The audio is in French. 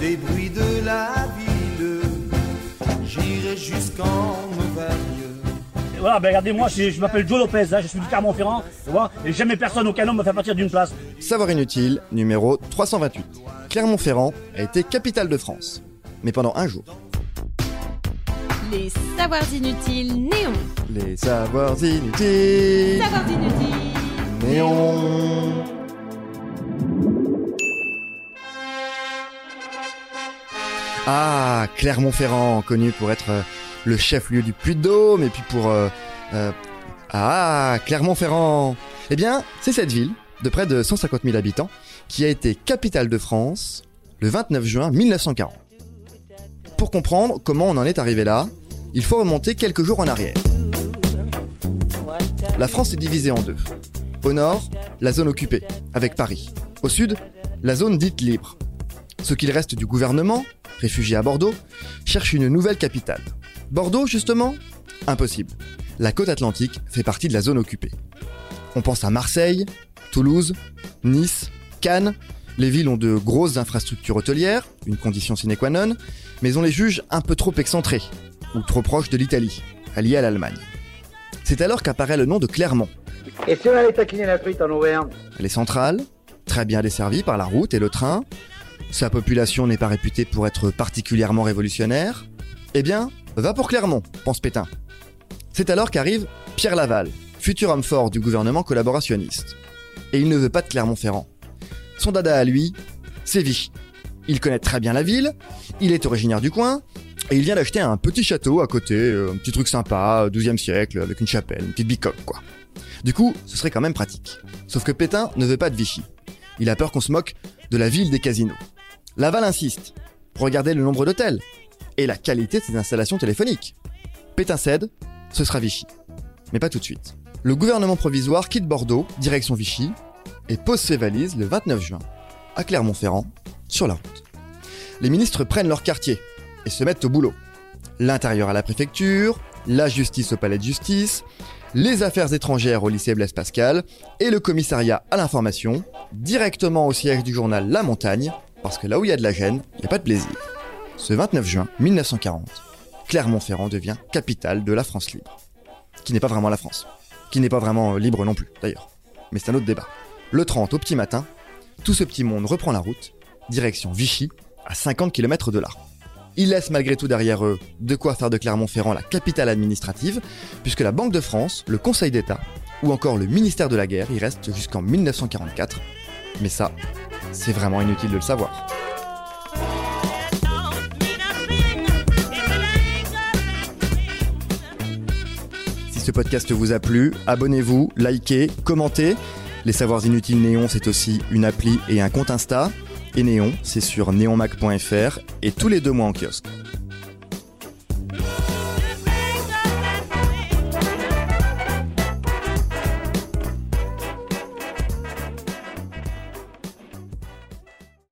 des bruits de la ville. J'irai jusqu'en Auvergne. Et Voilà, ben regardez-moi, je, je m'appelle Joe Lopez, hein, je suis du Clermont-Ferrand, tu vois, et jamais personne au canon me fait partir d'une place. Savoir inutile, numéro 328. Clermont-Ferrand a été capitale de France. Mais pendant un jour. Les savoirs inutiles néons. Les savoirs inutiles. Savoirs inutiles. Néon. Ah, Clermont-Ferrand, connu pour être euh, le chef-lieu du Puy-de-Dôme, et puis pour... euh, euh, ah, Clermont-Ferrand Eh bien, c'est cette ville, de près de 150 000 habitants, qui a été capitale de France le 29 juin 1940. Pour comprendre comment on en est arrivé là, il faut remonter quelques jours en arrière. La France est divisée en deux. Au nord, la zone occupée, avec Paris. Au sud, la zone dite libre. Ce qu'il reste du gouvernement, réfugié à Bordeaux, cherche une nouvelle capitale. Bordeaux, justement? Impossible. La côte atlantique fait partie de la zone occupée. On pense à Marseille, Toulouse, Nice, Cannes. Les villes ont de grosses infrastructures hôtelières, une condition sine qua non, mais on les juge un peu trop excentrées, ou trop proches de l'Italie, alliée à l'Allemagne. C'est alors qu'apparaît le nom de Clermont. Et si on allait taquiner la truite en Auvergne? Elle est centrale, très bien desservie par la route et le train. Sa population n'est pas réputée pour être particulièrement révolutionnaire. Eh bien, va pour Clermont, pense Pétain. C'est alors qu'arrive Pierre Laval, futur homme fort du gouvernement collaborationniste. Et il ne veut pas de Clermont-Ferrand. Son dada à lui, c'est Vichy. Il connaît très bien la ville, il est originaire du coin, et il vient d'acheter un petit château à côté, euh, un petit truc sympa, 12e siècle, avec une chapelle, une petite bicoque, quoi. Du coup, ce serait quand même pratique. Sauf que Pétain ne veut pas de Vichy. Il a peur qu'on se moque de la ville des casinos. Laval insiste. Regardez le nombre d'hôtels et la qualité de ses installations téléphoniques. Pétain cède, ce sera Vichy. Mais pas tout de suite. Le gouvernement provisoire quitte Bordeaux, direction Vichy, et pose ses valises le 29 juin, à Clermont-Ferrand, sur la route. Les ministres prennent leur quartier et se mettent au boulot. L'intérieur à la préfecture, la justice au palais de justice, les affaires étrangères au lycée Blaise Pascal et le commissariat à l'information, directement au siège du journal La Montagne, parce que là où il y a de la gêne, il n'y a pas de plaisir. Ce 29 juin 1940, Clermont-Ferrand devient capitale de la France libre. Qui n'est pas vraiment la France. Qui n'est pas vraiment euh, libre non plus, d'ailleurs. Mais c'est un autre débat. Le 30 au petit matin, tout ce petit monde reprend la route, direction Vichy, à 50 km de là. Ils laissent malgré tout derrière eux de quoi faire de Clermont-Ferrand la capitale administrative, puisque la Banque de France, le Conseil d'État ou encore le ministère de la Guerre y restent jusqu'en 1944. Mais ça, c'est vraiment inutile de le savoir. Si ce podcast vous a plu, abonnez-vous, likez, commentez. Les Savoirs Inutiles Néon, c'est aussi une appli et un compte Insta. Et Néon, c'est sur neonmac.fr et tous les deux mois en kiosque.